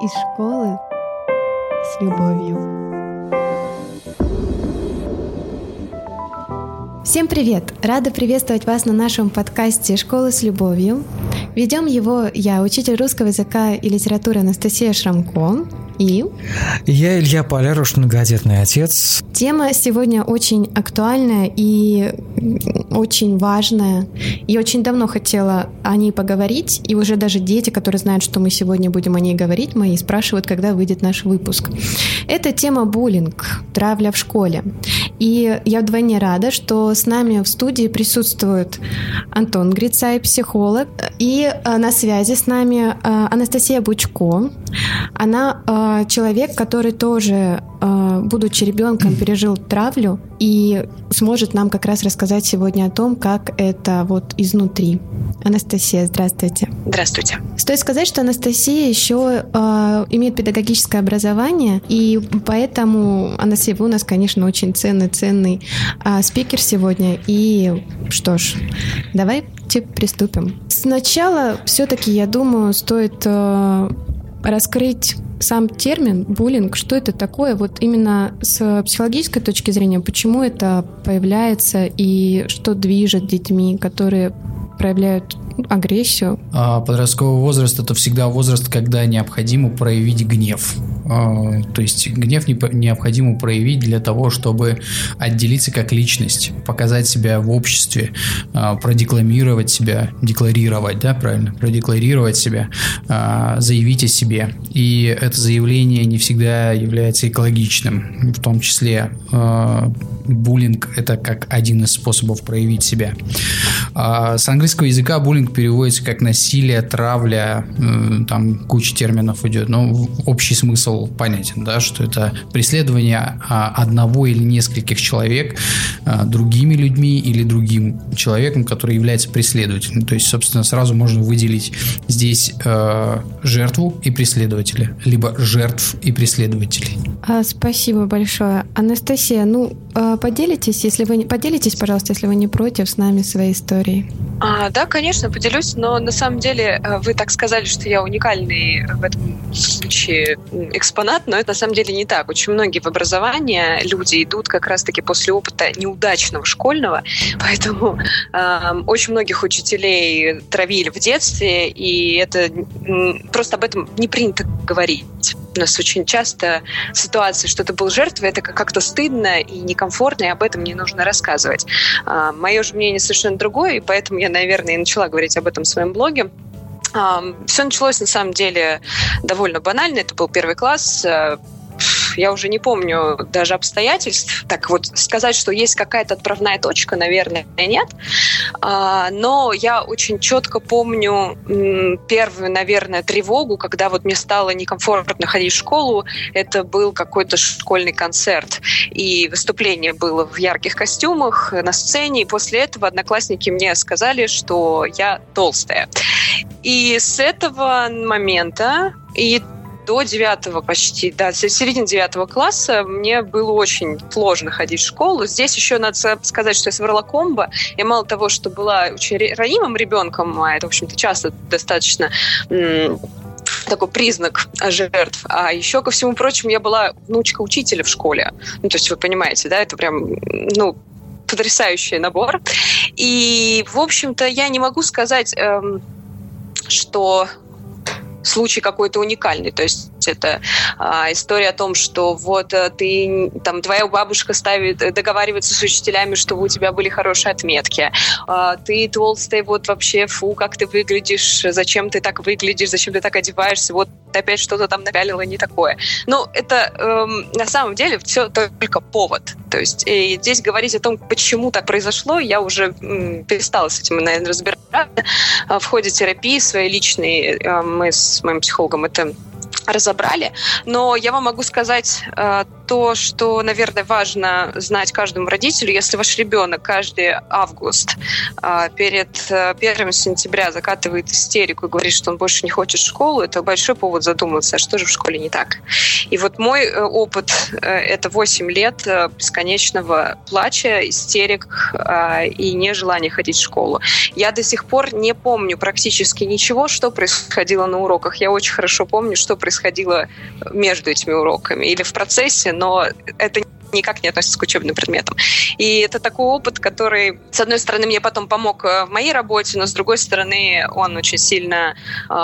из школы с любовью. Всем привет! Рада приветствовать вас на нашем подкасте «Школа с любовью». Ведем его я, учитель русского языка и литературы Анастасия Шрамко, и... Я Илья Поляруш, многодетный отец. Тема сегодня очень актуальная и очень важная. И очень давно хотела о ней поговорить. И уже даже дети, которые знают, что мы сегодня будем о ней говорить, мои спрашивают, когда выйдет наш выпуск. Это тема буллинг, травля в школе. И я вдвойне рада, что с нами в студии присутствует Антон Грицай, психолог, и э, на связи с нами э, Анастасия Бучко. Она э, человек, который тоже, будучи ребенком, пережил травлю и сможет нам как раз рассказать сегодня о том, как это вот изнутри. Анастасия, здравствуйте. Здравствуйте. Стоит сказать, что Анастасия еще э, имеет педагогическое образование, и поэтому, Анастасия, вы у нас, конечно, очень ценный, ценный э, спикер сегодня. И что ж, давайте приступим. Сначала все-таки, я думаю, стоит э, раскрыть сам термин буллинг, что это такое, вот именно с психологической точки зрения, почему это появляется и что движет детьми, которые проявляют агрессию. А подростковый возраст – это всегда возраст, когда необходимо проявить гнев. А, то есть гнев необходимо проявить для того, чтобы отделиться как личность, показать себя в обществе, а, продекламировать себя, декларировать, да, правильно, продекларировать себя, а, заявить о себе. И это заявление не всегда является экологичным, в том числе буллинг – это как один из способов проявить себя. С английского языка буллинг переводится как насилие, травля, э, там куча терминов идет, но общий смысл понятен, да, что это преследование а, одного или нескольких человек а, другими людьми или другим человеком, который является преследователем. То есть, собственно, сразу можно выделить здесь э, жертву и преследователя, либо жертв и преследователей. А, спасибо большое. Анастасия, ну, поделитесь, если вы поделитесь, пожалуйста, если вы не против, с нами своей историей. А, да, конечно, поделюсь, но на самом деле вы так сказали, что я уникальный в этом случае экспонат, но это на самом деле не так. Очень многие в образовании люди идут как раз-таки после опыта неудачного школьного, поэтому э, очень многих учителей травили в детстве, и это просто об этом не принято говорить. У нас очень часто ситуация, что ты был жертвой, это как-то стыдно и некомфортно, и об этом не нужно рассказывать. А, мое же мнение совершенно другое, и поэтому я, наверное, и начала говорить об этом в своем блоге. Все началось на самом деле довольно банально. Это был первый класс я уже не помню даже обстоятельств. Так вот, сказать, что есть какая-то отправная точка, наверное, нет. А, но я очень четко помню первую, наверное, тревогу, когда вот мне стало некомфортно ходить в школу. Это был какой-то школьный концерт. И выступление было в ярких костюмах на сцене. И после этого одноклассники мне сказали, что я толстая. И с этого момента и до девятого почти, да, середины девятого класса мне было очень сложно ходить в школу. Здесь еще надо сказать, что я с Варлакомба. Я мало того, что была очень ранимым ребенком, а это, в общем-то, часто достаточно такой признак жертв. А еще, ко всему прочему, я была внучка учителя в школе. Ну, то есть вы понимаете, да, это прям, ну, потрясающий набор. И, в общем-то, я не могу сказать, эм, что случай какой-то уникальный. То есть это а, история о том, что вот э, ты, там, твоя бабушка ставит, договаривается с учителями, чтобы у тебя были хорошие отметки. А, ты толстый, вот вообще, фу, как ты выглядишь, зачем ты так выглядишь, зачем ты так одеваешься, вот опять что-то там напялила не такое. Ну, это эм, на самом деле все только повод. То есть и здесь говорить о том, почему так произошло, я уже м, перестала с этим, наверное, разбираться. В ходе терапии своей личной э, мы с моим психологом это разобрали. Но я вам могу сказать э, то, что, наверное, важно знать каждому родителю. Если ваш ребенок каждый август а, перед 1 сентября закатывает истерику и говорит, что он больше не хочет школу, это большой повод задуматься, а что же в школе не так. И вот мой э, опыт – это 8 лет бесконечного плача, истерик и нежелания ходить в школу. Я до сих пор не помню практически ничего, что происходило на уроках. Я очень хорошо помню, что происходило между этими уроками или в процессе, но это никак не относится к учебным предметам. И это такой опыт, который, с одной стороны, мне потом помог э, в моей работе, но с другой стороны, он очень сильно э,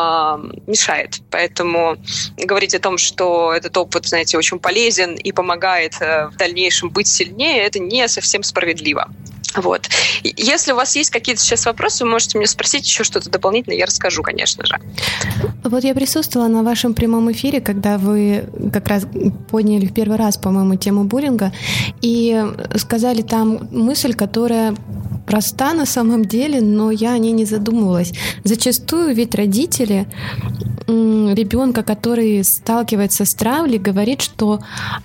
мешает. Поэтому говорить о том, что этот опыт, знаете, очень полезен и помогает э, в дальнейшем быть сильнее, это не совсем справедливо. Вот. Если у вас есть какие-то сейчас вопросы, вы можете мне спросить еще что-то дополнительное, я расскажу, конечно же. Вот я присутствовала на вашем прямом эфире, когда вы как раз подняли в первый раз, по-моему, тему буллинга, и сказали там мысль, которая проста на самом деле, но я о ней не задумывалась. Зачастую ведь родители ребенка, который сталкивается с травлей, говорит, что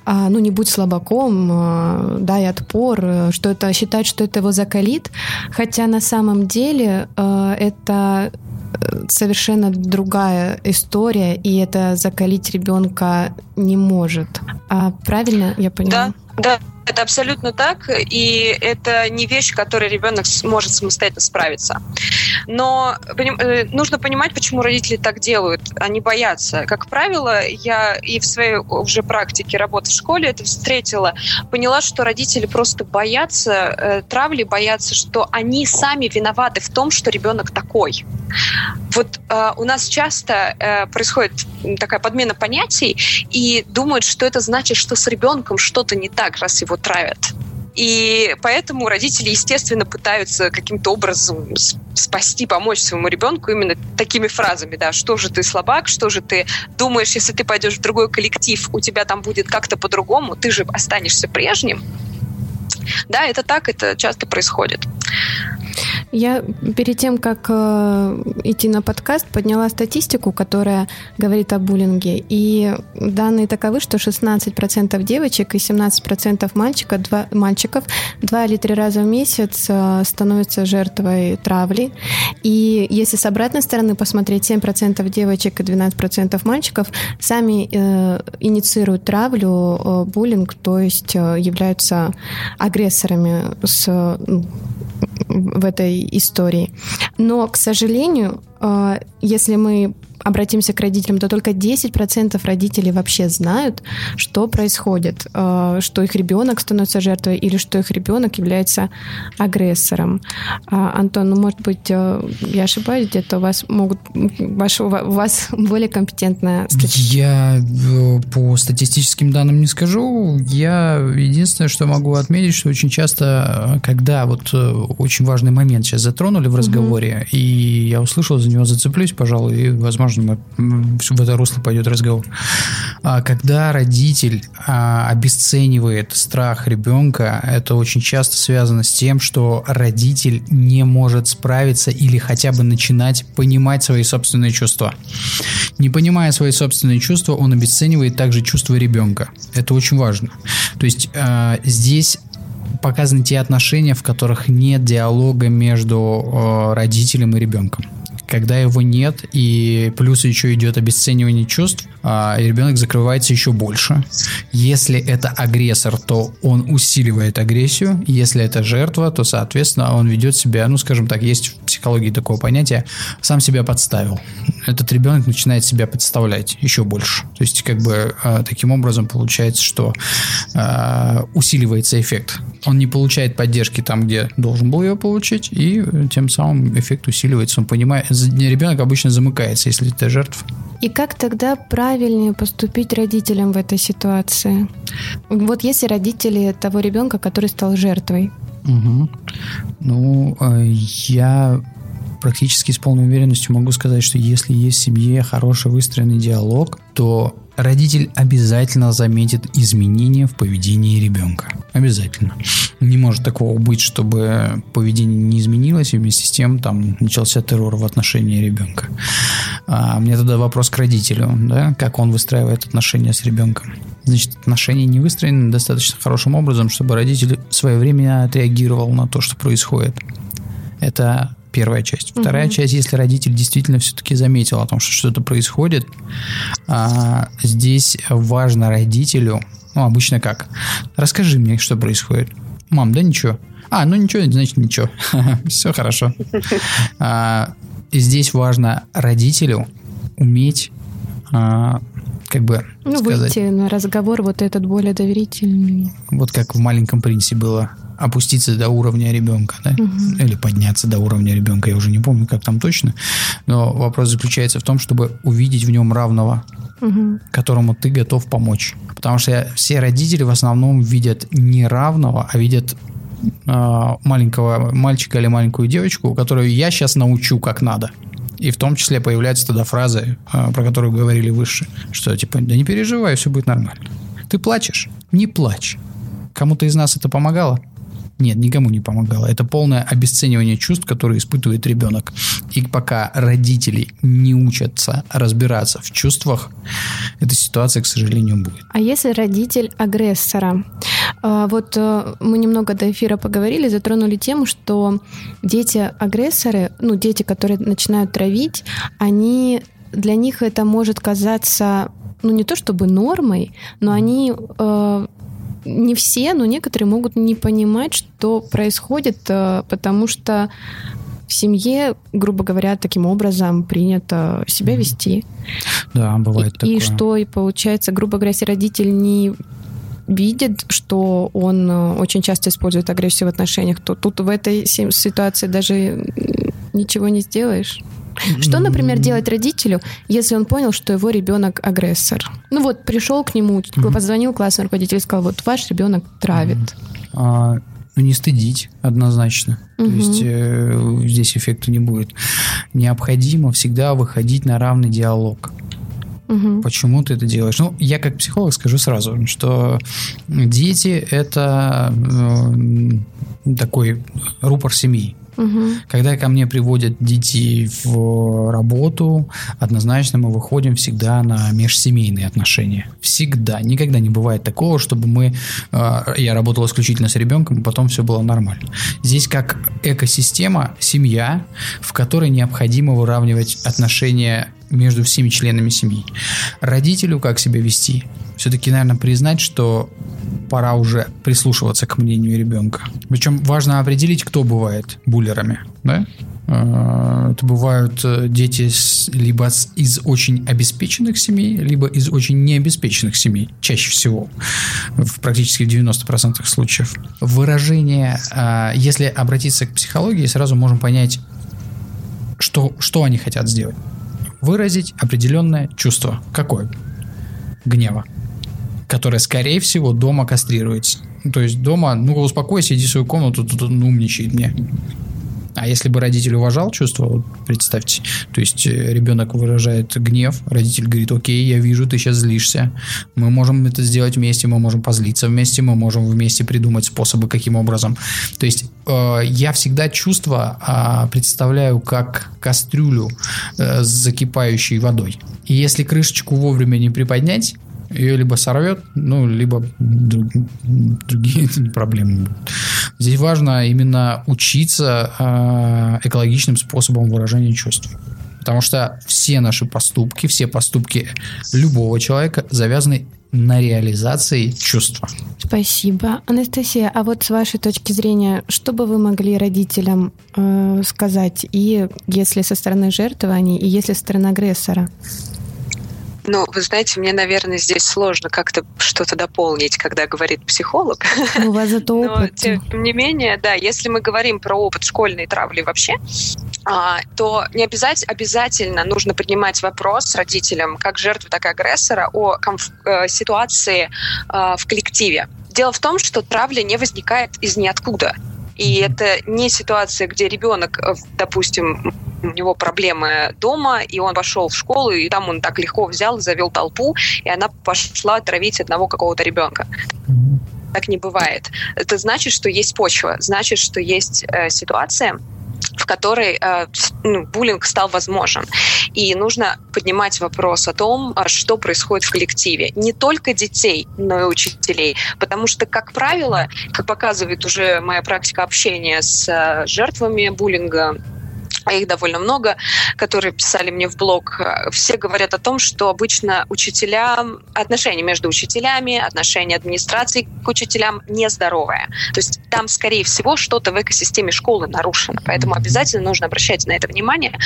а, ну не будь слабаком, а, дай отпор, что это считать, что это его закалит, хотя на самом деле а, это э, совершенно другая история, и это закалить ребенка не может. А правильно я поняла? Да, да. Это абсолютно так, и это не вещь, которой ребенок сможет самостоятельно справиться. Но э, нужно понимать, почему родители так делают. Они боятся. Как правило, я и в своей уже практике работы в школе это встретила, поняла, что родители просто боятся э, травли, боятся, что они сами виноваты в том, что ребенок такой. Вот э, у нас часто э, происходит такая подмена понятий и думают, что это значит, что с ребенком что-то не так, раз его травят. И поэтому родители, естественно, пытаются каким-то образом спасти, помочь своему ребенку именно такими фразами, да, что же ты слабак, что же ты думаешь, если ты пойдешь в другой коллектив, у тебя там будет как-то по-другому, ты же останешься прежним. Да, это так, это часто происходит. Я перед тем, как э, идти на подкаст, подняла статистику, которая говорит о буллинге. И данные таковы, что 16% девочек и 17% мальчика, два, мальчиков два или три раза в месяц э, становятся жертвой травли. И если с обратной стороны посмотреть, 7% девочек и 12% мальчиков сами э, инициируют травлю, э, буллинг, то есть э, являются агрессорами с в этой истории. Но, к сожалению, э, если мы обратимся к родителям, то только 10% родителей вообще знают, что происходит, э, что их ребенок становится жертвой или что их ребенок является агрессором. А, Антон, ну, может быть, э, я ошибаюсь, где-то у вас могут, ваш, у вас более компетентная статистика. Я э, по статистическим данным не скажу. Я единственное, что могу отметить, что очень часто, когда вот очень важный момент сейчас затронули в разговоре, угу. и я услышал, за него зацеплюсь, пожалуй, и, возможно, возможно, в это русло пойдет разговор. А когда родитель а, обесценивает страх ребенка, это очень часто связано с тем, что родитель не может справиться или хотя бы начинать понимать свои собственные чувства. Не понимая свои собственные чувства, он обесценивает также чувства ребенка. Это очень важно. То есть а, здесь показаны те отношения, в которых нет диалога между э, родителем и ребенком когда его нет, и плюс еще идет обесценивание чувств, а, ребенок закрывается еще больше. Если это агрессор, то он усиливает агрессию. Если это жертва, то, соответственно, он ведет себя, ну, скажем так, есть в психологии такое понятие, сам себя подставил. Этот ребенок начинает себя подставлять еще больше. То есть, как бы, а, таким образом получается, что а, усиливается эффект. Он не получает поддержки там, где должен был ее получить, и тем самым эффект усиливается. Он понимает, ребенок обычно замыкается, если это жертва. И как тогда правильнее поступить родителям в этой ситуации? Вот если родители того ребенка, который стал жертвой. Угу. Ну, э, я практически с полной уверенностью могу сказать, что если есть в семье хороший выстроенный диалог, то родитель обязательно заметит изменения в поведении ребенка. Обязательно. Не может такого быть, чтобы поведение не изменилось, и вместе с тем там начался террор в отношении ребенка. А мне тогда вопрос к родителю, да, как он выстраивает отношения с ребенком. Значит, отношения не выстроены достаточно хорошим образом, чтобы родитель своевременно отреагировал на то, что происходит. Это первая часть. Вторая угу. часть, если родитель действительно все-таки заметил о том, что что-то происходит, а, здесь важно родителю, ну, обычно как? Расскажи мне, что происходит. Мам, да ничего. А, ну ничего, значит ничего. Все хорошо. А, здесь важно родителю уметь а, как бы ну, сказать, выйти на разговор вот этот более доверительный. Вот как в «Маленьком принце» было опуститься до уровня ребенка, да? угу. или подняться до уровня ребенка, я уже не помню, как там точно, но вопрос заключается в том, чтобы увидеть в нем равного, угу. которому ты готов помочь. Потому что все родители в основном видят не равного, а видят э, маленького мальчика или маленькую девочку, которую я сейчас научу как надо. И в том числе появляются тогда фразы, э, про которые говорили выше, что типа, да не переживай, все будет нормально. Ты плачешь? Не плачь. Кому-то из нас это помогало? Нет, никому не помогало. Это полное обесценивание чувств, которые испытывает ребенок. И пока родители не учатся разбираться в чувствах, эта ситуация, к сожалению, будет. А если родитель агрессора? А, вот э, мы немного до эфира поговорили, затронули тему, что дети-агрессоры, ну, дети, которые начинают травить, они для них это может казаться ну не то чтобы нормой, но они э, не все, но некоторые могут не понимать, что происходит, э, потому что в семье, грубо говоря, таким образом принято себя вести. Да, бывает и, такое. И что, и получается, грубо говоря, если родитель не видит, что он э, очень часто использует агрессию в отношениях, то тут в этой ситуации даже ничего не сделаешь. Что, например, делать родителю, если он понял, что его ребенок агрессор? Ну вот, пришел к нему, позвонил классный руководитель и сказал, вот ваш ребенок травит. А, ну, не стыдить однозначно. Угу. То есть э, здесь эффекта не будет. Необходимо всегда выходить на равный диалог. Угу. Почему ты это делаешь? Ну, я как психолог скажу сразу, что дети это э, такой рупор семьи. Когда ко мне приводят детей в работу, однозначно мы выходим всегда на межсемейные отношения. Всегда. Никогда не бывает такого, чтобы мы... Э, я работал исключительно с ребенком, и потом все было нормально. Здесь как экосистема, семья, в которой необходимо выравнивать отношения между всеми членами семьи. Родителю как себя вести? Все-таки, наверное, признать, что пора уже прислушиваться к мнению ребенка. Причем важно определить, кто бывает буллерами. Да? А, это бывают э, дети либо из очень обеспеченных семей, либо из очень необеспеченных семей, чаще всего, в практически 90% случаев. Выражение, а, если обратиться к психологии, сразу можем понять, что, что они хотят сделать. Выразить определенное чувство. Какое? Гнева которая, скорее всего, дома кастрируется. Ну, то есть дома, ну, успокойся, иди в свою комнату, тут он умничает мне. А если бы родитель уважал чувства, вот представьте, то есть э, ребенок выражает гнев, родитель говорит, окей, я вижу, ты сейчас злишься, мы можем это сделать вместе, мы можем позлиться вместе, мы можем вместе придумать способы, каким образом. То есть э, я всегда чувства э, представляю как кастрюлю э, с закипающей водой. И если крышечку вовремя не приподнять, ее либо сорвет, ну, либо друг, другие проблемы будут. Здесь важно именно учиться э, экологичным способом выражения чувств. Потому что все наши поступки, все поступки любого человека завязаны на реализации чувства. Спасибо. Анастасия, а вот с вашей точки зрения, что бы вы могли родителям э, сказать, и если со стороны жертвования, и если со стороны агрессора? Ну, вы знаете, мне, наверное, здесь сложно как-то что-то дополнить, когда говорит психолог. Ну, у вас зато опыт. Но, тем не менее, да, если мы говорим про опыт школьной травли вообще, а, то не обязательно, обязательно нужно поднимать вопрос родителям, как жертвы, так и агрессора, о э, ситуации э, в коллективе. Дело в том, что травля не возникает из ниоткуда. И это не ситуация, где ребенок, э, допустим, у него проблемы дома, и он пошел в школу, и там он так легко взял и завел толпу, и она пошла травить одного какого-то ребенка. Так не бывает. Это значит, что есть почва, значит, что есть э, ситуация, в которой э, ну, буллинг стал возможен. И нужно поднимать вопрос о том, а что происходит в коллективе. Не только детей, но и учителей. Потому что, как правило, как показывает уже моя практика общения с э, жертвами буллинга, а их довольно много, которые писали мне в блог, все говорят о том, что обычно учителям, отношения между учителями, отношения администрации к учителям нездоровые. То есть там, скорее всего, что-то в экосистеме школы нарушено. Поэтому обязательно нужно обращать на это внимание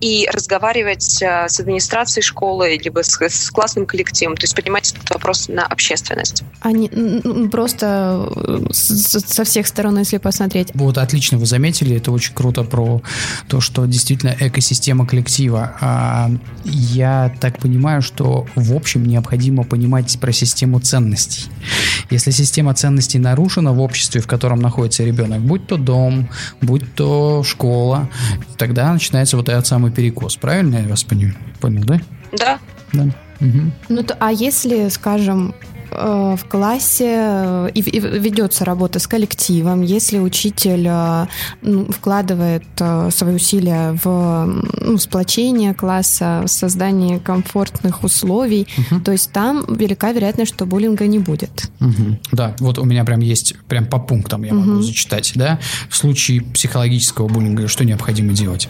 и разговаривать э, с администрацией школы, либо с, с классным коллективом, то есть поднимать этот вопрос на общественность. Они просто э, со всех сторон, если посмотреть. Вот отлично вы заметили, это очень круто про то, что действительно экосистема коллектива. А, я так понимаю, что в общем необходимо понимать про систему ценностей. Если система ценностей нарушена в обществе, в котором находится ребенок, будь то дом, будь то школа, тогда начинается вот этот самый перекос. Правильно я вас понял, понял да? Да. Да. Угу. Ну, то, а если, скажем, в классе э, и, ведется работа с коллективом, если учитель э, ну, вкладывает свои усилия в ну, сплочение класса, в создание комфортных условий, угу. то есть там велика вероятность, что буллинга не будет. Угу. Да, вот у меня прям есть, прям по пунктам я могу угу. зачитать, да. В случае психологического буллинга что необходимо делать?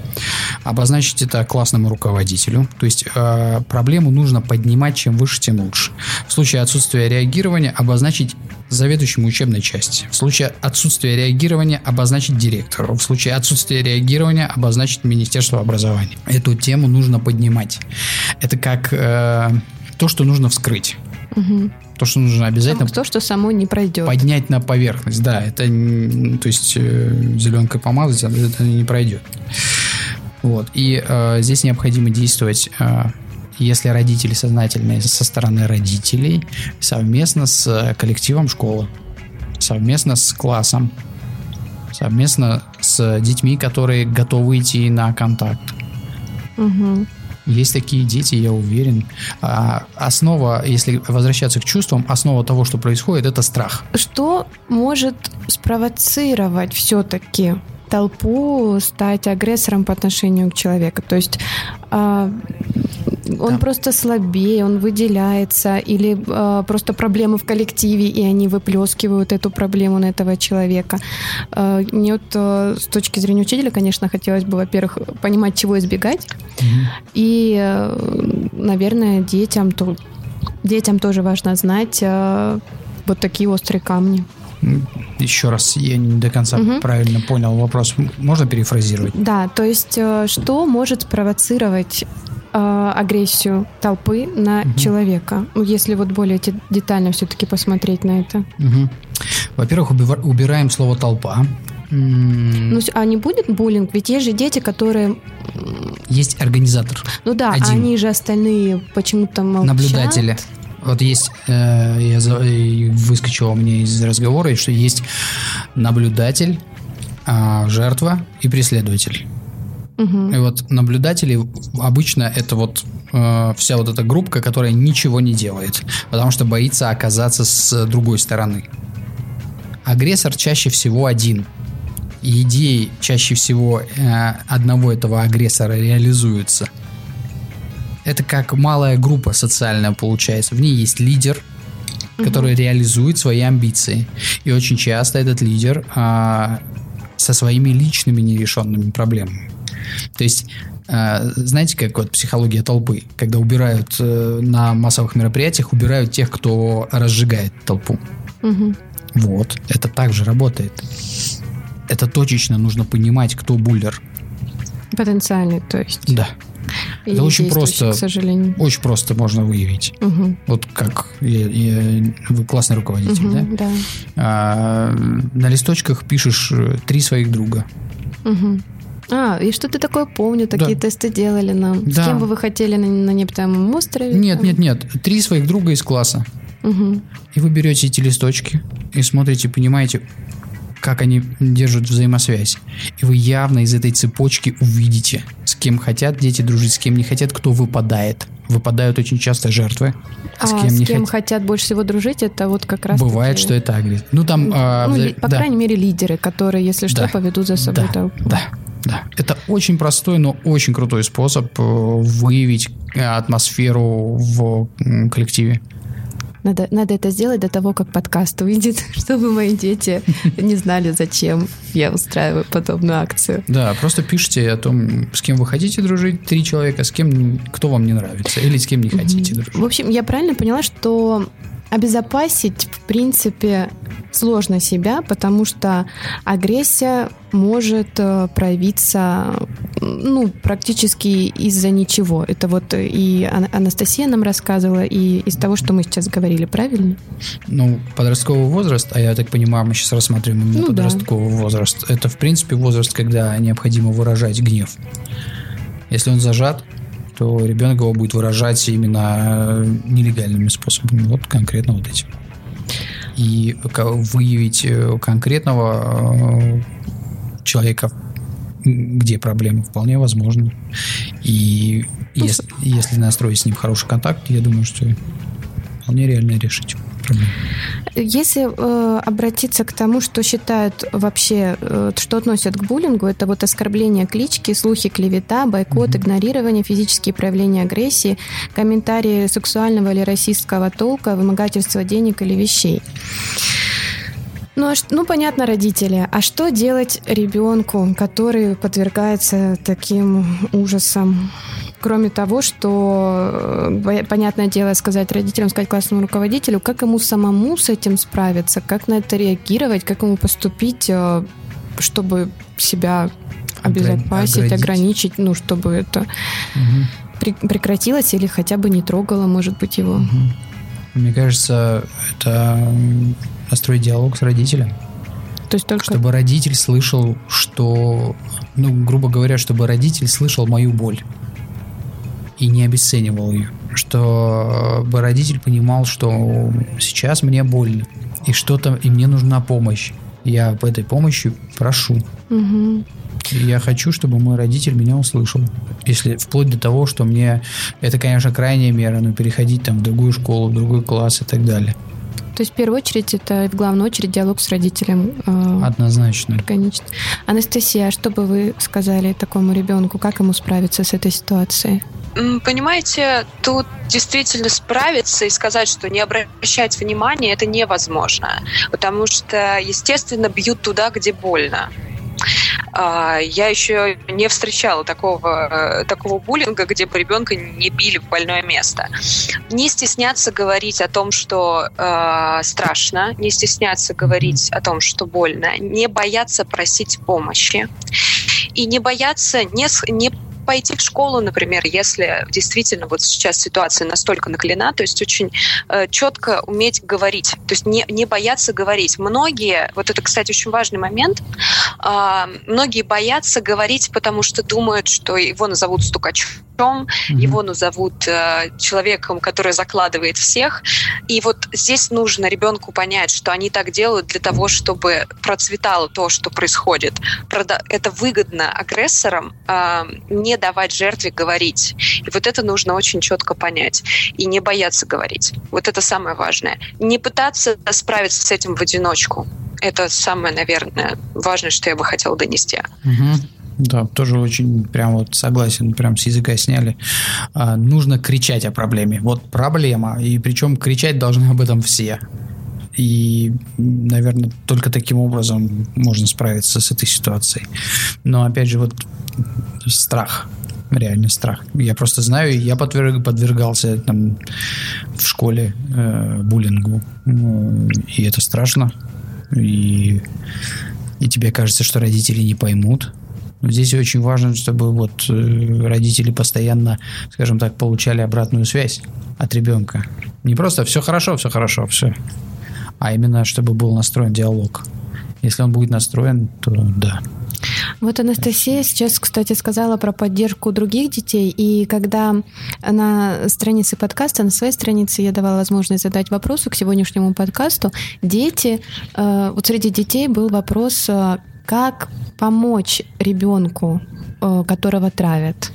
Обозначить это классному руководителю, то есть э, проблему нужно поднимать, чем выше, тем лучше. В случае отсутствия реагирования обозначить заведующему учебной части. В случае отсутствия реагирования обозначить директору. В случае отсутствия реагирования обозначить Министерство образования. Эту тему нужно поднимать. Это как э, то, что нужно вскрыть. Угу. То, что нужно обязательно... То, что само не пройдет. Поднять на поверхность, да. Это, то есть, э, зеленкой помазать, это не пройдет. Вот. И э, здесь необходимо действовать э, если родители сознательные, со стороны родителей, совместно с коллективом школы, совместно с классом, совместно с детьми, которые готовы идти на контакт. Угу. Есть такие дети, я уверен. А основа, если возвращаться к чувствам, основа того, что происходит, это страх. Что может спровоцировать все-таки толпу стать агрессором по отношению к человеку? То есть а, он да. просто слабее, он выделяется, или э, просто проблемы в коллективе, и они выплескивают эту проблему на этого человека. Э, мне вот э, с точки зрения учителя, конечно, хотелось бы, во-первых, понимать, чего избегать, mm-hmm. и, э, наверное, детям, то, детям тоже важно знать э, вот такие острые камни. Еще раз, я не до конца угу. правильно понял вопрос. Можно перефразировать? Да, то есть э, что может спровоцировать э, агрессию толпы на угу. человека, ну, если вот более детально все-таки посмотреть на это. Угу. Во-первых, убираем слово толпа. Ну, а не будет буллинг? Ведь есть же дети, которые... Есть организатор. Ну да, Один. они же остальные почему-то молчат. Наблюдатели. Вот есть, э, я выскочила мне из разговора, что есть наблюдатель, э, жертва и преследователь. Угу. И вот наблюдатели обычно это вот э, вся вот эта группа, которая ничего не делает, потому что боится оказаться с другой стороны. Агрессор чаще всего один. И идеи чаще всего э, одного этого агрессора реализуются. Это как малая группа социальная получается. В ней есть лидер, который угу. реализует свои амбиции. И очень часто этот лидер э, со своими личными нерешенными проблемами. То есть э, знаете, как вот психология толпы, когда убирают э, на массовых мероприятиях, убирают тех, кто разжигает толпу. Угу. Вот, это также работает. Это точечно нужно понимать, кто буллер. Потенциальный, то есть. Да. И это очень просто, к сожалению. Очень просто можно выявить. Угу. Вот как я, я, вы классный руководитель, угу, да? Да. А, на листочках пишешь э, три своих друга. Угу. А, и что ты такое помню, такие да. тесты делали нам. Да. С кем бы вы хотели на, на необитаемом острове? Нет, там? нет, нет. Три своих друга из класса. Угу. И вы берете эти листочки и смотрите, понимаете, как они держат взаимосвязь. И вы явно из этой цепочки увидите, кем хотят дети дружить, с кем не хотят, кто выпадает. Выпадают очень часто жертвы. А с кем, с кем хот... хотят больше всего дружить, это вот как раз... Бывает, таки... что это агрессия. Ну, там... Ну, а, по да. крайней мере, лидеры, которые, если что, да. поведут за собой да. толпу. Да, да. Это очень простой, но очень крутой способ э, выявить э, атмосферу в коллективе. Надо, надо это сделать до того, как подкаст выйдет, чтобы мои дети не знали, зачем я устраиваю подобную акцию. Да, просто пишите о том, с кем вы хотите дружить, три человека, с кем, кто вам не нравится, или с кем не хотите дружить. В общем, я правильно поняла, что обезопасить, в принципе, сложно себя, потому что агрессия может э, проявиться ну, практически из-за ничего. Это вот и Анастасия нам рассказывала, и из того, что мы сейчас говорили, правильно? Ну, подростковый возраст, а я так понимаю, мы сейчас рассматриваем именно ну, подростковый да. возраст, это, в принципе, возраст, когда необходимо выражать гнев. Если он зажат, то ребенок его будет выражать именно э, нелегальными способами, вот конкретно вот этим. И выявить э, конкретного э, человека, где проблемы, вполне возможно. И если, если настроить с ним хороший контакт, я думаю, что вполне реально решить проблему. Если э, обратиться к тому, что считают вообще, э, что относят к буллингу, это вот оскорбление клички, слухи, клевета, бойкот, mm-hmm. игнорирование, физические проявления агрессии, комментарии сексуального или расистского толка, вымогательство денег или вещей. Ну, а, ну, понятно, родители. А что делать ребенку, который подвергается таким ужасам? Кроме того, что, э, понятное дело, сказать родителям, сказать классному руководителю, как ему самому с этим справиться, как на это реагировать, как ему поступить, э, чтобы себя обезопасить, ограничить, ограничить ну, чтобы это угу. прекратилось или хотя бы не трогало, может быть, его. Угу. Мне кажется, это построить диалог с родителем. То есть только... Чтобы родитель слышал, что, ну, грубо говоря, чтобы родитель слышал мою боль и не обесценивал ее. Чтобы родитель понимал, что сейчас мне больно, и что-то, и мне нужна помощь. Я об этой помощи прошу. Угу. я хочу, чтобы мой родитель меня услышал. Если вплоть до того, что мне это, конечно, крайняя мера, но переходить там в другую школу, в другой класс и так далее. То есть в первую очередь это в главную очередь диалог с родителем. Э, Однозначно. Органично. Анастасия, а что бы вы сказали такому ребенку, как ему справиться с этой ситуацией? Понимаете, тут действительно справиться и сказать, что не обращать внимания, это невозможно. Потому что, естественно, бьют туда, где больно. А, я еще не встречала такого, э, такого буллинга, где бы ребенка не били в больное место. Не стесняться говорить о том, что э, страшно, не стесняться говорить о том, что больно, не бояться просить помощи и не бояться не, не пойти в школу, например, если действительно вот сейчас ситуация настолько наклена, то есть очень э, четко уметь говорить, то есть не, не бояться говорить. Многие, вот это, кстати, очень важный момент, э, многие боятся говорить, потому что думают, что его назовут стукачом, mm-hmm. его назовут э, человеком, который закладывает всех. И вот здесь нужно ребенку понять, что они так делают для того, чтобы процветало то, что происходит. Это выгодно агрессорам э, не давать жертве говорить. И вот это нужно очень четко понять. И не бояться говорить. Вот это самое важное. Не пытаться справиться с этим в одиночку. Это самое, наверное, важное, что я бы хотела донести. Угу. Да, тоже очень прям вот согласен, прям с языка сняли. А, нужно кричать о проблеме. Вот проблема. И причем кричать должны об этом все. И, наверное, только таким образом можно справиться с этой ситуацией. Но, опять же, вот страх реально страх. Я просто знаю, я подверг, подвергался там в школе э, буллингу, и это страшно. И, и тебе кажется, что родители не поймут. Здесь очень важно, чтобы вот э, родители постоянно, скажем так, получали обратную связь от ребенка. Не просто все хорошо, все хорошо, все а именно чтобы был настроен диалог. Если он будет настроен, то да. Вот Анастасия сейчас, кстати, сказала про поддержку других детей, и когда на странице подкаста, на своей странице я давала возможность задать вопросы к сегодняшнему подкасту, дети, э, вот среди детей был вопрос, э, как помочь ребенку, э, которого травят?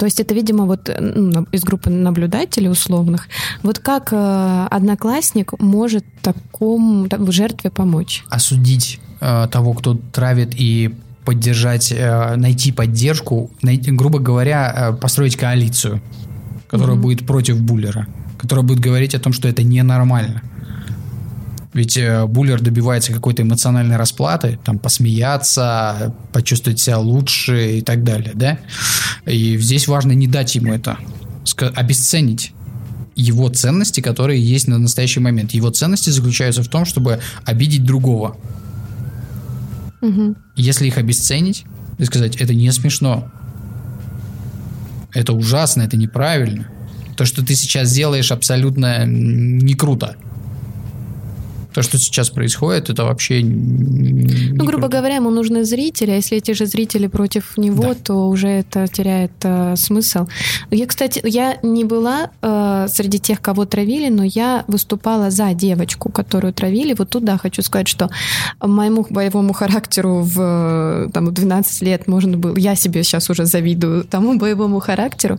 То есть это, видимо, вот ну, из группы наблюдателей условных. Вот как э, одноклассник может такому в жертве помочь? Осудить э, того, кто травит и поддержать, э, найти поддержку, найти, грубо говоря, э, построить коалицию, которая mm-hmm. будет против буллера, которая будет говорить о том, что это ненормально. Ведь э, буллер добивается какой-то эмоциональной расплаты, там посмеяться, почувствовать себя лучше и так далее, да? И здесь важно не дать ему это, обесценить его ценности, которые есть на настоящий момент. Его ценности заключаются в том, чтобы обидеть другого. Угу. Если их обесценить и сказать, это не смешно, это ужасно, это неправильно, то, что ты сейчас делаешь, абсолютно не круто то, что сейчас происходит, это вообще... Ну, грубо круто. говоря, ему нужны зрители, а если эти же зрители против него, да. то уже это теряет э, смысл. Я, кстати, я не была э, среди тех, кого травили, но я выступала за девочку, которую травили. Вот туда хочу сказать, что моему боевому характеру в там, 12 лет можно было... Я себе сейчас уже завидую тому боевому характеру.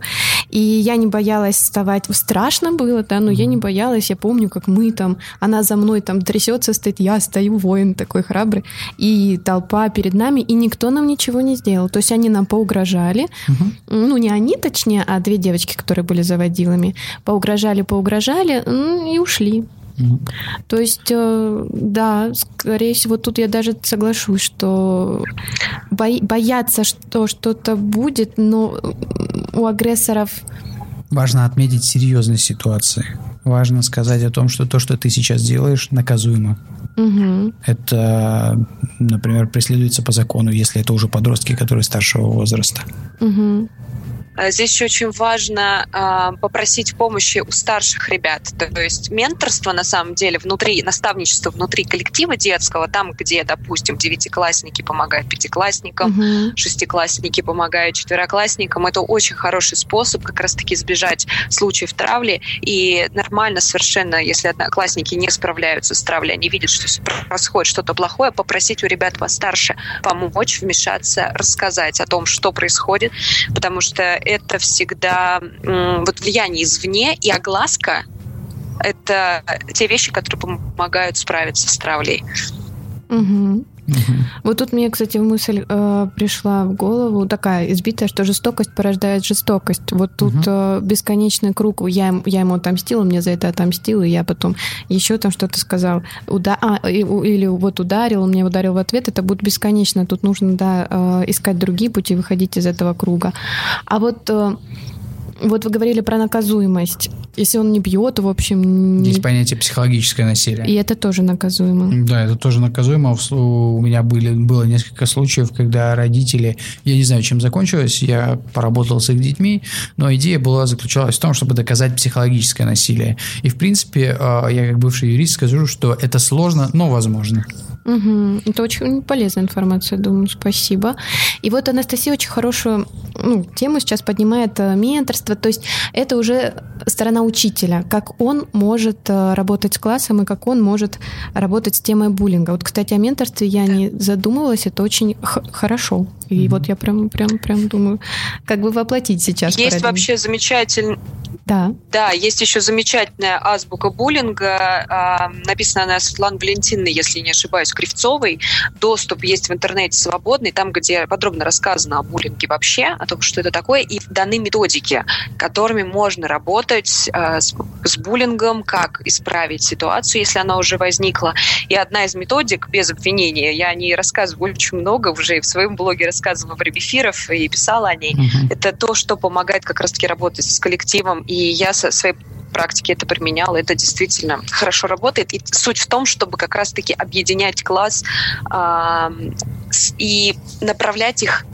И я не боялась вставать. Страшно было, да, но mm-hmm. я не боялась. Я помню, как мы там... Она за мной там трясется, стоит, я стою, воин такой храбрый, и толпа перед нами, и никто нам ничего не сделал. То есть они нам поугрожали, угу. ну не они точнее, а две девочки, которые были заводилами, поугрожали, поугрожали и ушли. Угу. То есть, э, да, скорее всего, тут я даже соглашусь, что бо- бояться, что что-то будет, но у агрессоров... Важно отметить серьезность ситуации важно сказать о том, что то, что ты сейчас делаешь, наказуемо. Угу. Это, например, преследуется по закону, если это уже подростки, которые старшего возраста. Угу. Э, здесь еще очень важно э, попросить помощи у старших ребят. То есть менторство на самом деле внутри, наставничество внутри коллектива детского, там, где, допустим, девятиклассники помогают пятиклассникам, угу. шестиклассники помогают четвероклассникам, это очень хороший способ как раз-таки избежать случаев травли. И нормально совершенно, если одноклассники не справляются с травлей, они видят, что происходит что-то плохое, попросить у ребят постарше помочь, вмешаться, рассказать о том, что происходит, потому что это всегда вот влияние извне и огласка это те вещи, которые помогают справиться с травлей. Угу. Угу. Вот тут мне, кстати, мысль э, пришла в голову такая избитая, что жестокость порождает жестокость. Вот тут угу. э, бесконечный круг. Я, я ему отомстил, он мне за это отомстил, и я потом еще там что-то сказал. Уда а, или вот ударил, он мне ударил в ответ. Это будет бесконечно. Тут нужно да, э, искать другие пути, выходить из этого круга. А вот... Э, вот вы говорили про наказуемость. Если он не бьет, в общем... Есть понятие психологическое насилие. И это тоже наказуемо. Да, это тоже наказуемо. У меня были, было несколько случаев, когда родители... Я не знаю, чем закончилось. Я поработал с их детьми, но идея была заключалась в том, чтобы доказать психологическое насилие. И, в принципе, а, я как бывший юрист скажу, что это сложно, но возможно. Угу. Это очень полезная информация, думаю, спасибо. И вот Анастасия очень хорошую ну, тему сейчас поднимает э, менторство, то есть это уже сторона учителя, как он может э, работать с классом и как он может работать с темой буллинга. Вот, кстати, о менторстве я не задумывалась, это очень хорошо. И mm вот я прям, прям, прям думаю, как бы воплотить сейчас. Есть парадигму. вообще замечательный да. Да, есть еще замечательная азбука буллинга, э, написана она Светланой Валентиной, если не ошибаюсь, Кривцовой. Доступ есть в интернете свободный, там, где подробно рассказано о буллинге вообще, о том, что это такое, и даны методики, которыми можно работать э, с, с буллингом, как исправить ситуацию, если она уже возникла. И одна из методик, без обвинения, я о ней рассказываю очень много, уже и в своем блоге рассказывала в эфиров и писала о ней, mm-hmm. это то, что помогает как раз-таки работать с коллективом и я со своей практике это применяла, это действительно хорошо работает. И суть в том, чтобы как раз-таки объединять класс э, и направлять их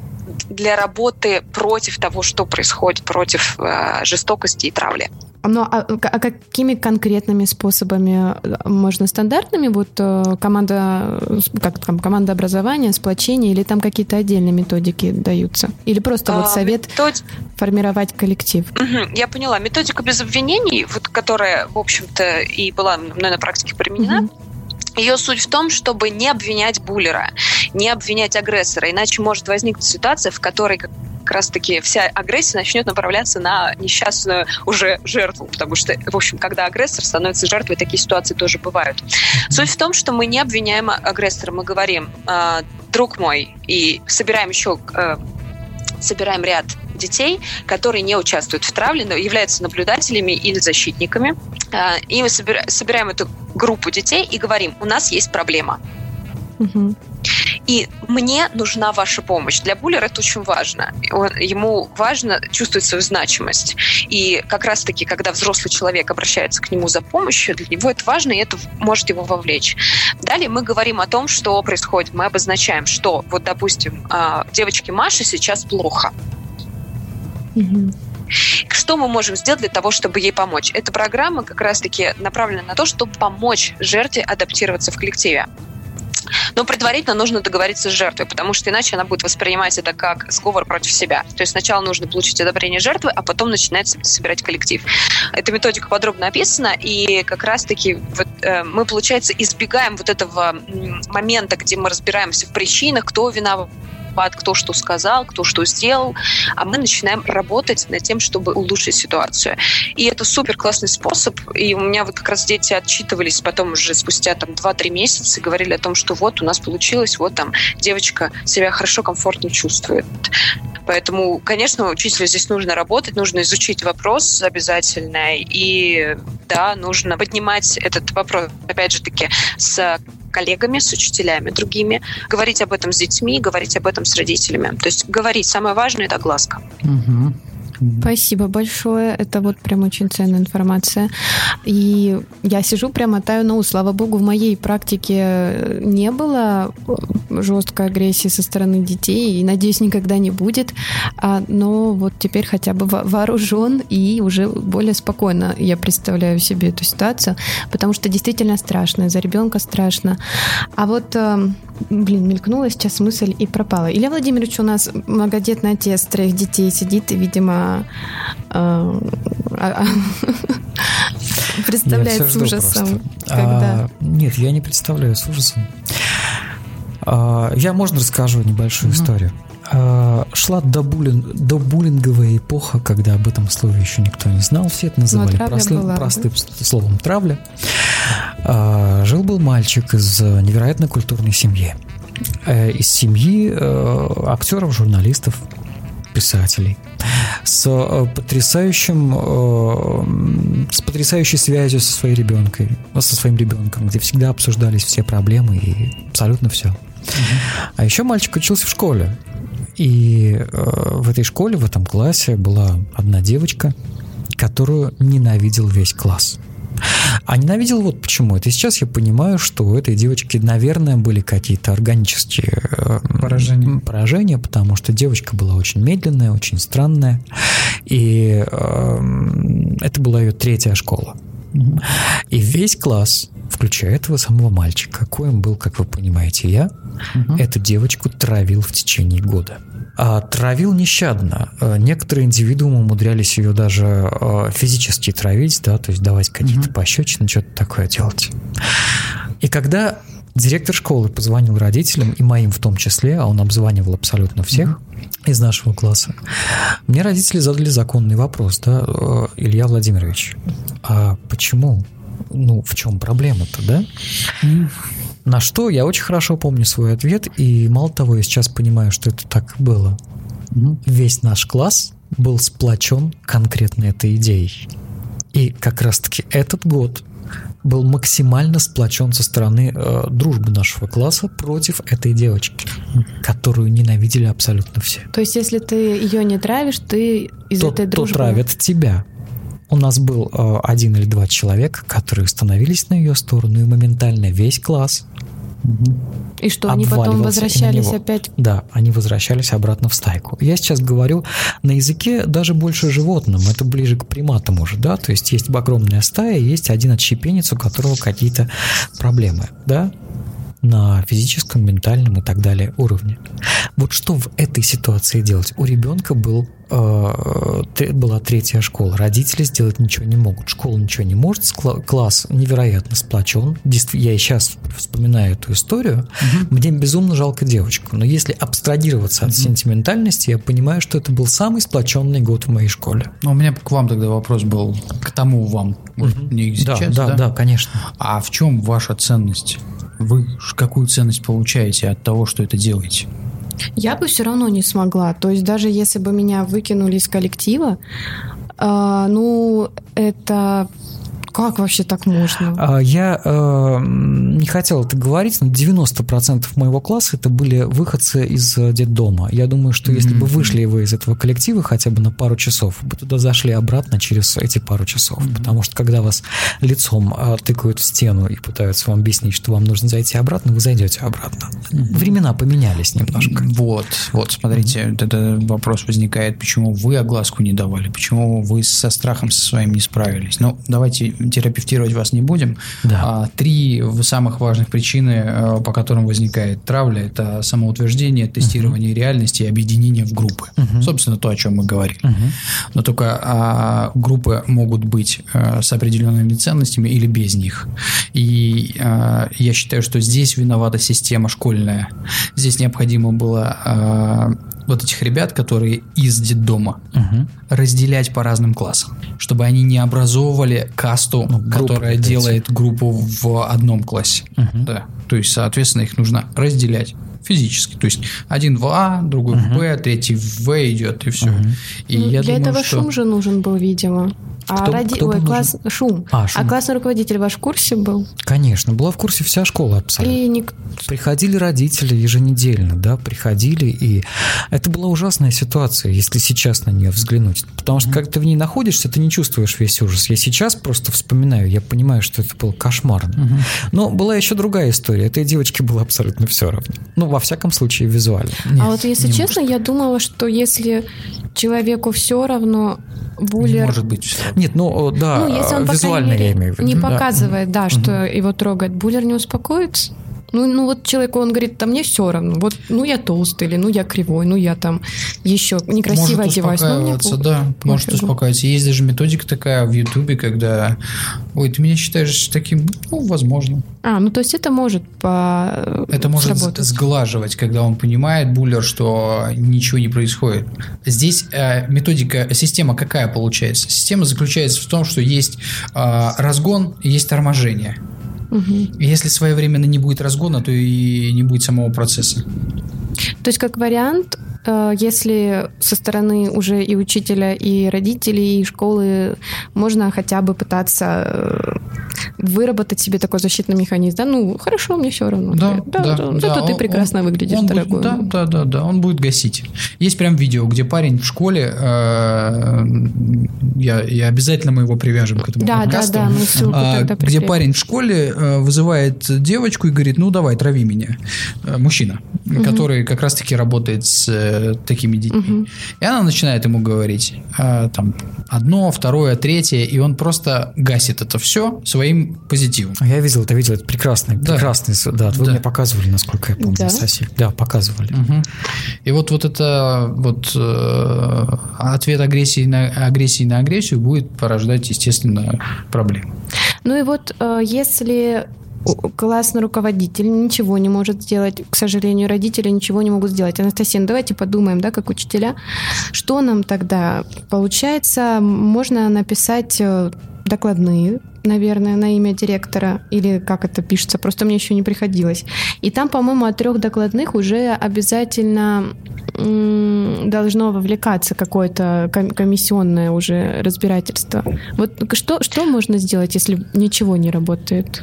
для работы против того, что происходит, против э, жестокости и травли. Ну, а, а какими конкретными способами? Можно стандартными? Вот э, команда, как там, команда образования, сплочения, или там какие-то отдельные методики даются? Или просто вот а, совет Метод... формировать коллектив? Угу, я поняла. Методика без обвинений, вот, которая, в общем-то, и была мной на практике применена, угу Ее суть в том, чтобы не обвинять буллера, не обвинять агрессора, иначе может возникнуть ситуация, в которой как раз-таки вся агрессия начнет направляться на несчастную уже жертву, потому что, в общем, когда агрессор становится жертвой, такие ситуации тоже бывают. Суть в том, что мы не обвиняем агрессора, мы говорим, «А, друг мой, и собираем еще э, собираем ряд детей, которые не участвуют в травле, но являются наблюдателями или защитниками. А, и мы собираем эту группу детей и говорим, у нас есть проблема. Угу. И мне нужна ваша помощь. Для буллера это очень важно. Он, ему важно чувствовать свою значимость. И как раз-таки, когда взрослый человек обращается к нему за помощью, для него это важно, и это может его вовлечь. Далее мы говорим о том, что происходит. Мы обозначаем, что, вот, допустим, а, девочке Маше сейчас плохо. Что мы можем сделать для того, чтобы ей помочь? Эта программа как раз-таки направлена на то, чтобы помочь жертве адаптироваться в коллективе. Но предварительно нужно договориться с жертвой, потому что иначе она будет воспринимать это как сговор против себя. То есть сначала нужно получить одобрение жертвы, а потом начинать собирать коллектив. Эта методика подробно описана, и как раз-таки вот, э, мы, получается, избегаем вот этого момента, где мы разбираемся в причинах, кто виноват виноват, кто что сказал, кто что сделал, а мы начинаем работать над тем, чтобы улучшить ситуацию. И это супер классный способ, и у меня вот как раз дети отчитывались потом уже спустя там 2-3 месяца говорили о том, что вот у нас получилось, вот там девочка себя хорошо, комфортно чувствует. Поэтому, конечно, учителю здесь нужно работать, нужно изучить вопрос обязательно, и да, нужно поднимать этот вопрос, опять же таки, с коллегами, с учителями другими, говорить об этом с детьми, говорить об этом с родителями. То есть говорить, самое важное – это глазка. Угу. Спасибо большое. Это вот прям очень ценная информация. И я сижу прямо таю на ус. Слава богу, в моей практике не было жесткой агрессии со стороны детей, и, надеюсь, никогда не будет. А, но вот теперь хотя бы вооружен и уже более спокойно я представляю себе эту ситуацию, потому что действительно страшно, за ребенка страшно. А вот эм, блин, мелькнула сейчас мысль и пропала. Илья Владимирович у нас многодетный отец троих детей сидит и, видимо, э, а, а, представляет с ужасом. Когда... А, нет, я не представляю с ужасом. А, я, можно, расскажу небольшую mm-hmm. историю. А, шла до, буллинг, до буллинговая эпоха, когда об этом слове еще никто не знал. Все это называли ну, простым, была, простым да? словом травля. А, жил-был мальчик из невероятно культурной семьи. Э, из семьи э, актеров, журналистов, писателей с э, потрясающим с потрясающей связью со своей ребенкой, со своим ребенком, где всегда обсуждались все проблемы и абсолютно все. А еще мальчик учился в школе. И э, в этой школе, в этом классе была одна девочка, которую ненавидел весь класс. А ненавидел вот почему. Это сейчас я понимаю, что у этой девочки, наверное, были какие-то органические э, поражения. поражения, потому что девочка была очень медленная, очень странная. И э, это была ее третья школа. И весь класс, включая этого самого мальчика, коим был, как вы понимаете, я, угу. эту девочку травил в течение года. А травил нещадно. А, некоторые индивидуумы умудрялись ее даже а, физически травить, да, то есть давать какие-то угу. пощечины, что-то такое делать. И когда директор школы позвонил родителям, и моим в том числе, а он обзванивал абсолютно всех mm-hmm. из нашего класса, мне родители задали законный вопрос, да, Илья Владимирович, а почему? Ну, в чем проблема-то, да? На что я очень хорошо помню свой ответ, и мало того, я сейчас понимаю, что это так и было. Весь наш класс был сплочен конкретно этой идеей. И как раз-таки этот год был максимально сплочен со стороны э, дружбы нашего класса против этой девочки, которую ненавидели абсолютно все. То есть, если ты ее не травишь, ты из то, этой дружбы... То травят тебя. У нас был э, один или два человека, которые становились на ее сторону, и моментально весь класс и что, они потом возвращались опять? Да, они возвращались обратно в стайку. Я сейчас говорю на языке даже больше животным, это ближе к приматам уже, да, то есть есть огромная стая, есть один отщепенец, у которого какие-то проблемы, да, на физическом, ментальном и так далее уровне. Вот что в этой ситуации делать? У ребенка был э, была третья школа. Родители сделать ничего не могут. Школа ничего не может. Класс невероятно сплочен. Я и сейчас вспоминаю эту историю. Угу. Мне безумно жалко девочку. Но если абстрагироваться угу. от сентиментальности, я понимаю, что это был самый сплоченный год в моей школе. Ну, у меня к вам тогда вопрос был, к тому вам, угу. не сейчас, да, да, да, да, конечно. А в чем ваша ценность? Вы какую ценность получаете от того, что это делаете? Я бы все равно не смогла. То есть даже если бы меня выкинули из коллектива, э, ну, это как вообще так можно? А, я э, не хотел это говорить, но 90% моего класса это были выходцы из э, детдома. Я думаю, что если mm-hmm. бы вышли вы из этого коллектива хотя бы на пару часов, вы туда зашли обратно через эти пару часов. Mm-hmm. Потому что когда вас лицом э, тыкают в стену и пытаются вам объяснить, что вам нужно зайти обратно, вы зайдете обратно. Mm-hmm. Времена поменялись немножко. Вот, вот, смотрите, mm-hmm. этот вопрос возникает, почему вы огласку не давали, почему вы со страхом со своим не справились. Ну, давайте терапевтировать вас не будем. Да. А, три самых важных причины, э, по которым возникает травля, это самоутверждение, тестирование угу. реальности и объединение в группы. Угу. Собственно, то, о чем мы говорили. Угу. Но только а, группы могут быть а, с определенными ценностями или без них. И а, я считаю, что здесь виновата система школьная. Здесь необходимо было а, вот этих ребят, которые из детдома, угу. разделять по разным классам, чтобы они не образовывали касту, ну, которая группу, делает группу в одном классе. Угу. Да. То есть, соответственно, их нужно разделять физически. То есть один в А, другой uh-huh. в Б, третий в В идет, и все. Uh-huh. И ну, я для думаю, этого что... шум же нужен был, видимо. А кто, ради... кто Ой, класс... шум. А, шум. А классный руководитель ваш в курсе был? Конечно, была в курсе вся школа абсолютно. И ник... Приходили родители еженедельно, да, приходили, и это была ужасная ситуация, если сейчас на нее взглянуть. Потому что, mm-hmm. когда ты в ней находишься, ты не чувствуешь весь ужас. Я сейчас просто вспоминаю, я понимаю, что это был кошмарно. Mm-hmm. Но была еще другая история. Этой девочке было абсолютно все равно. Ну, во всяком случае, визуально. Нет, а вот если честно, может. я думала, что если человеку все равно, буллер... Не может быть все равно. Нет, ну да, ну, если он, визуально мере, я имею в виду. Не показывает, да, да что угу. его трогает. Буллер не успокоится? Ну, ну вот человеку он говорит, да мне все равно. Вот, ну я толстый, или ну я кривой, ну я там еще некрасиво может одеваюсь. Ну, успокаиваться, ну, да, может успокаиваться. Есть даже методика такая в Ютубе, когда, ой, ты меня считаешь таким, ну, возможно. А, ну то есть это может по Это может сработать. сглаживать, когда он понимает, буллер, что ничего не происходит. Здесь э, методика, система какая получается? Система заключается в том, что есть э, разгон, есть торможение. Угу. Если своевременно не будет разгона, то и не будет самого процесса. То есть, как вариант, если со стороны уже и учителя, и родителей, и школы можно хотя бы пытаться э, выработать себе такой защитный механизм, да, ну, хорошо, мне все равно. Да, да, да, да зато да, ты прекрасно он, выглядишь, он дорогой. Будет, да, да, да, да, он будет гасить. Есть прям видео, где парень в школе, э, я, я обязательно мы его привяжем к этому да, подкасту, да, да, мы ссылку а, тогда где парень в школе э, вызывает девочку и говорит, ну, давай, трави меня. Э, мужчина, угу. который как раз-таки работает с э, такими детьми. Угу. И она начинает ему говорить э, там одно, второе, третье, и он просто гасит это все своим позитивом. Я видел это видел, это прекрасный, да. прекрасный, да, вы да. мне показывали, насколько я помню, да. Саси. Да, показывали. Угу. И вот, вот это вот э, ответ агрессии на, агрессии на агрессию будет порождать, естественно, проблемы. Ну и вот э, если классный руководитель ничего не может сделать. К сожалению, родители ничего не могут сделать. Анастасия, ну давайте подумаем, да, как учителя, что нам тогда получается? Можно написать э, докладные, наверное, на имя директора, или как это пишется, просто мне еще не приходилось. И там, по-моему, от трех докладных уже обязательно должно вовлекаться какое-то комиссионное уже разбирательство. Вот что, что можно сделать, если ничего не работает?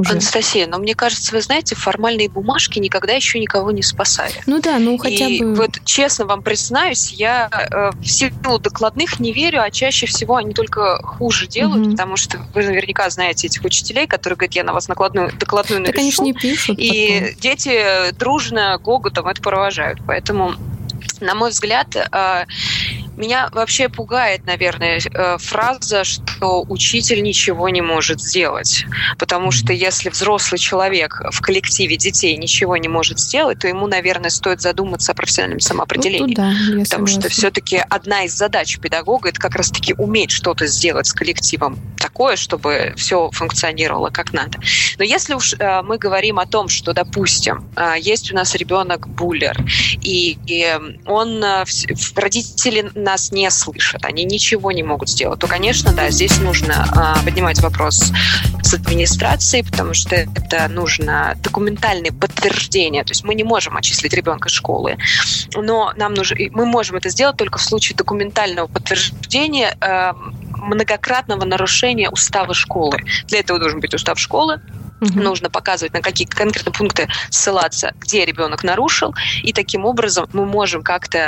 Уже. Анастасия, но мне кажется, вы знаете, формальные бумажки никогда еще никого не спасали. Ну да, ну хотя и бы... вот честно вам признаюсь, я э, в силу докладных не верю, а чаще всего они только хуже делают, угу. потому что вы наверняка знаете этих учителей, которые говорят, я на вас накладную, докладную напишу. Так они же не пишут. И потом. дети дружно гоготом это провожают. Поэтому, на мой взгляд, э, Меня вообще пугает, наверное, э, фраза, что учитель ничего не может сделать. Потому что если взрослый человек в коллективе детей ничего не может сделать, то ему, наверное, стоит задуматься о профессиональном самоопределении. Ну, да, потому что все-таки одна из задач педагога это как раз-таки уметь что-то сделать с коллективом такое, чтобы все функционировало как надо. Но если уж э, мы говорим о том, что, допустим, э, есть у нас ребенок буллер, и, он, родители нас не слышат, они ничего не могут сделать, то, конечно, да, здесь нужно э, поднимать вопрос с администрацией, потому что это нужно документальное подтверждение. То есть мы не можем отчислить ребенка из школы, но нам нужно, мы можем это сделать только в случае документального подтверждения э, многократного нарушения устава школы. Для этого должен быть устав школы, Угу. Нужно показывать, на какие конкретные пункты ссылаться, где ребенок нарушил, и таким образом мы можем как-то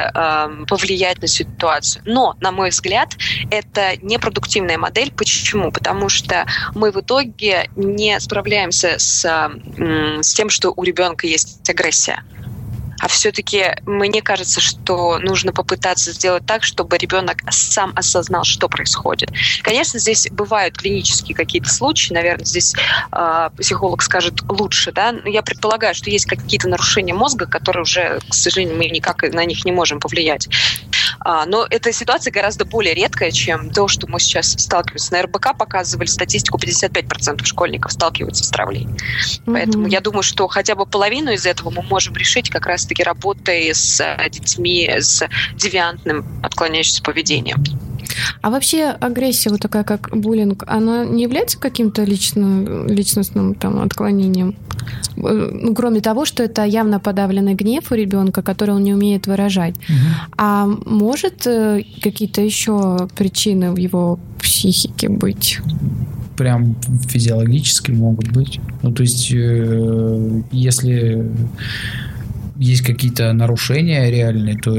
э, повлиять на ситуацию. Но, на мой взгляд, это непродуктивная модель. Почему? Потому что мы в итоге не справляемся с, э, с тем, что у ребенка есть агрессия а все-таки мне кажется, что нужно попытаться сделать так, чтобы ребенок сам осознал, что происходит. Конечно, здесь бывают клинические какие-то случаи, наверное, здесь э, психолог скажет лучше, да, но я предполагаю, что есть какие-то нарушения мозга, которые уже, к сожалению, мы никак на них не можем повлиять. А, но эта ситуация гораздо более редкая, чем то, что мы сейчас сталкиваемся. На РБК показывали статистику, 55% школьников сталкиваются с травлей. Mm-hmm. Поэтому я думаю, что хотя бы половину из этого мы можем решить как раз-таки работой с э, детьми с девиантным отклоняющимся поведением. А вообще агрессия вот такая, как буллинг, она не является каким-то лично, личностным там отклонением? Э, ну, кроме того, что это явно подавленный гнев у ребенка, который он не умеет выражать. Угу. А может э, какие-то еще причины в его психике быть? Прям физиологически могут быть. Ну, то есть, э, если есть какие-то нарушения реальные, то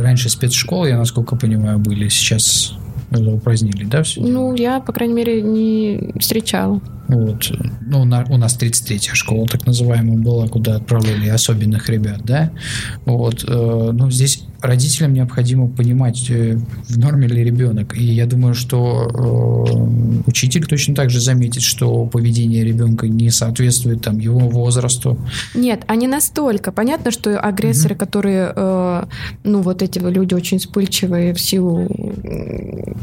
раньше спецшколы, я насколько понимаю, были, сейчас упразднили, да, все? Ну, я, по крайней мере, не встречала. Вот. Ну, на, у нас 33-я школа, так называемая, была, куда отправляли особенных ребят, да. Вот. Э, ну, здесь родителям необходимо понимать, э, в норме ли ребенок. И я думаю, что э, учитель точно так же заметит, что поведение ребенка не соответствует там, его возрасту. Нет, а не настолько. Понятно, что агрессоры, угу. которые, э, ну, вот эти люди очень вспыльчивые в силу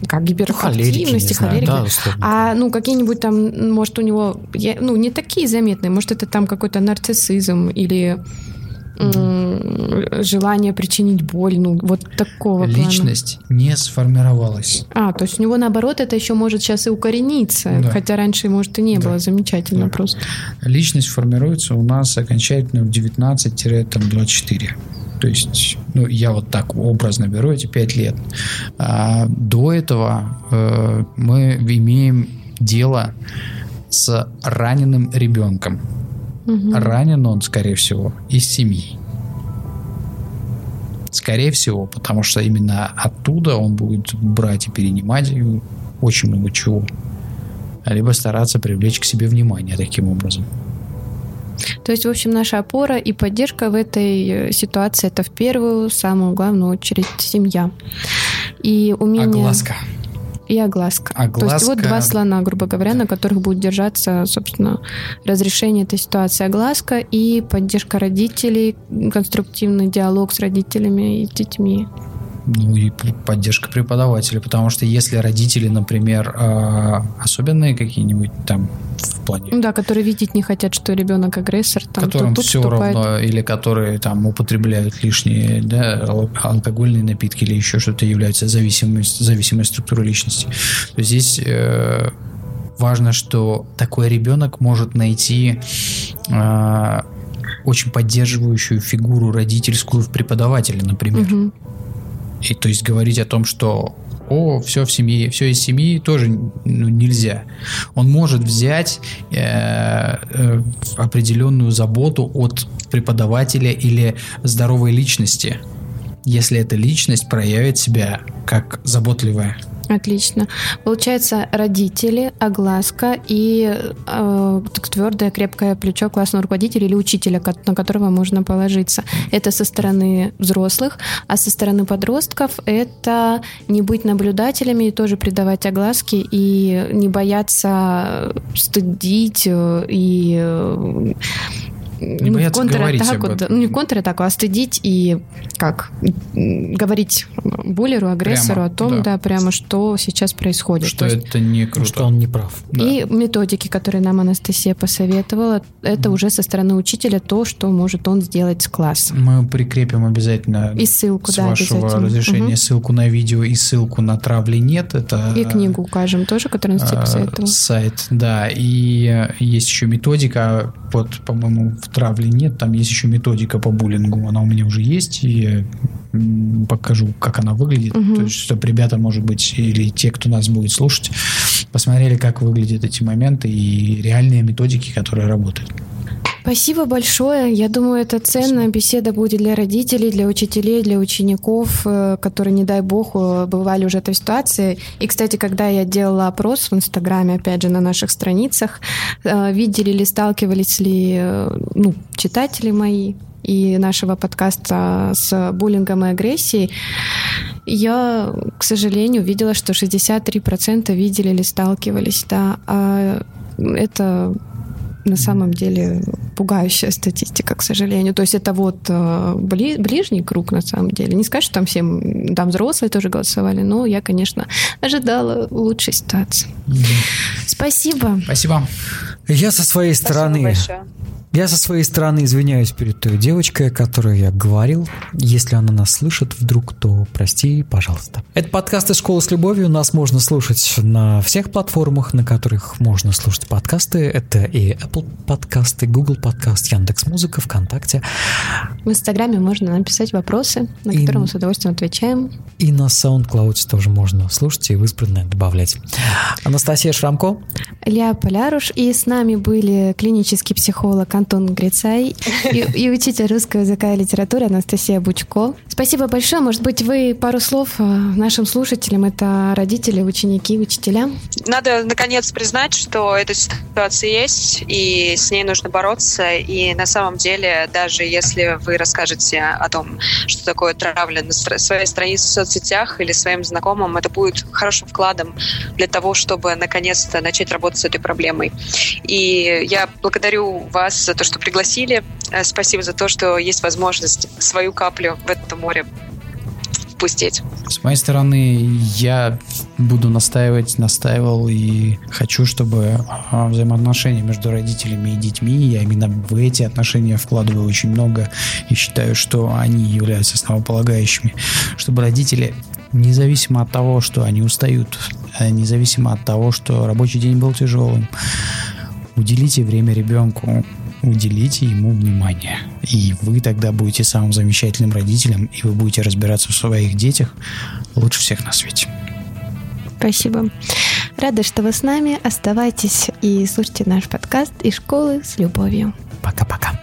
как гиперактивности, ну, холерики. Да, а, ну, какие-нибудь там, может, может, у него, ну, не такие заметные, может, это там какой-то нарциссизм или желание причинить боль, ну, вот такого Личность плана. не сформировалась. А, то есть у него, наоборот, это еще может сейчас и укорениться, да. хотя раньше, может, и не да. было, замечательно да. просто. Личность формируется у нас окончательно в 19-24. То есть, ну, я вот так образно беру эти пять лет. А до этого э, мы имеем дело с раненым ребенком. Угу. Ранен он, скорее всего, из семьи. Скорее всего, потому что именно оттуда он будет брать и перенимать очень много чего. Либо стараться привлечь к себе внимание таким образом. То есть, в общем, наша опора и поддержка в этой э, ситуации это в первую, самую главную очередь семья. И умение... Огласка и огласка. огласка. То есть вот два слона, грубо говоря, на которых будет держаться, собственно, разрешение этой ситуации. Огласка и поддержка родителей, конструктивный диалог с родителями и детьми ну и поддержка преподавателя, потому что если родители, например, а, особенные какие-нибудь там плане... Да, которые видеть не хотят, что ребенок агрессор, там, которым тут все вступает... равно, или которые там употребляют лишние да, алкогольные напитки или еще что-то является зависимой, зависимой структурой личности. То есть здесь э, важно, что такой ребенок может найти э, очень поддерживающую фигуру родительскую в преподавателе, например. Угу. И то есть говорить о том, что о, все в семье, все из семьи тоже ну, нельзя. Он может взять э, э, определенную заботу от преподавателя или здоровой личности, если эта личность проявит себя как заботливая Отлично. Получается, родители, огласка и э, твердое, крепкое плечо классного руководителя или учителя, на которого можно положиться. Это со стороны взрослых, а со стороны подростков это не быть наблюдателями и тоже придавать огласки и не бояться стыдить э, и э, не ну, в контратаку, да, ну не в контратаку, а стыдить и как говорить буллеру, агрессору прямо, о том, да. да, прямо что сейчас происходит. Что есть, это не круто. Что он не прав. Да. И методики, которые нам Анастасия посоветовала, это mm. уже со стороны учителя то, что может он сделать с классом. Мы прикрепим обязательно и ссылку, с да, вашего разрешения угу. ссылку на видео и ссылку на травли нет. Это и книгу укажем тоже, которую Анастасия а, посоветовала. Сайт, да. И есть еще методика, вот, по-моему, в травле нет, там есть еще методика по буллингу, она у меня уже есть, и я покажу, как она выглядит, угу. то есть, чтобы ребята, может быть, или те, кто нас будет слушать, посмотрели, как выглядят эти моменты и реальные методики, которые работают. Спасибо большое. Я думаю, это ценная беседа будет для родителей, для учителей, для учеников, э, которые, не дай бог, э, бывали уже в этой ситуации. И, кстати, когда я делала опрос в Инстаграме, опять же, на наших страницах, э, видели ли, сталкивались ли ну, читатели мои и нашего подкаста с буллингом и агрессией, я, к сожалению, видела, что 63% видели или сталкивались. Да. А это на самом деле пугающая статистика, к сожалению. То есть это вот э, бли, ближний круг, на самом деле. Не сказать, что там всем, там взрослые тоже голосовали, но я, конечно, ожидала лучшей ситуации. Mm-hmm. Спасибо. Спасибо. Я со своей Спасибо стороны... Большое. Я со своей стороны извиняюсь перед той девочкой, о которой я говорил. Если она нас слышит вдруг, то прости, пожалуйста. Это подкаст из школы с любовью. Нас можно слушать на всех платформах, на которых можно слушать подкасты. Это и Apple подкасты, Google подкаст, Яндекс Музыка, ВКонтакте. В Инстаграме можно написать вопросы, на и, которые мы с удовольствием отвечаем. И на SoundCloud тоже можно слушать и в избранное добавлять. Анастасия Шрамко. Илья Поляруш. И с нами были клинический психолог Антон Грицай и, и учитель русского языка и литературы Анастасия Бучко. Спасибо большое. Может быть, вы пару слов э, нашим слушателям, это родители, ученики, учителя? Надо, наконец, признать, что эта ситуация есть, и с ней нужно бороться. И на самом деле, даже если вы расскажете о том, что такое травля на своей странице в соцсетях или своим знакомым, это будет хорошим вкладом для того, чтобы наконец-то начать работать с этой проблемой. И я благодарю вас за то, что пригласили. Э, спасибо за то, что есть возможность свою каплю в это море впустить. С моей стороны, я буду настаивать, настаивал и хочу, чтобы а, взаимоотношения между родителями и детьми, я именно в эти отношения вкладываю очень много и считаю, что они являются основополагающими, чтобы родители независимо от того, что они устают, э, независимо от того, что рабочий день был тяжелым, уделите время ребенку, уделите ему внимание. И вы тогда будете самым замечательным родителем, и вы будете разбираться в своих детях лучше всех на свете. Спасибо. Рада, что вы с нами. Оставайтесь и слушайте наш подкаст из школы с любовью. Пока-пока.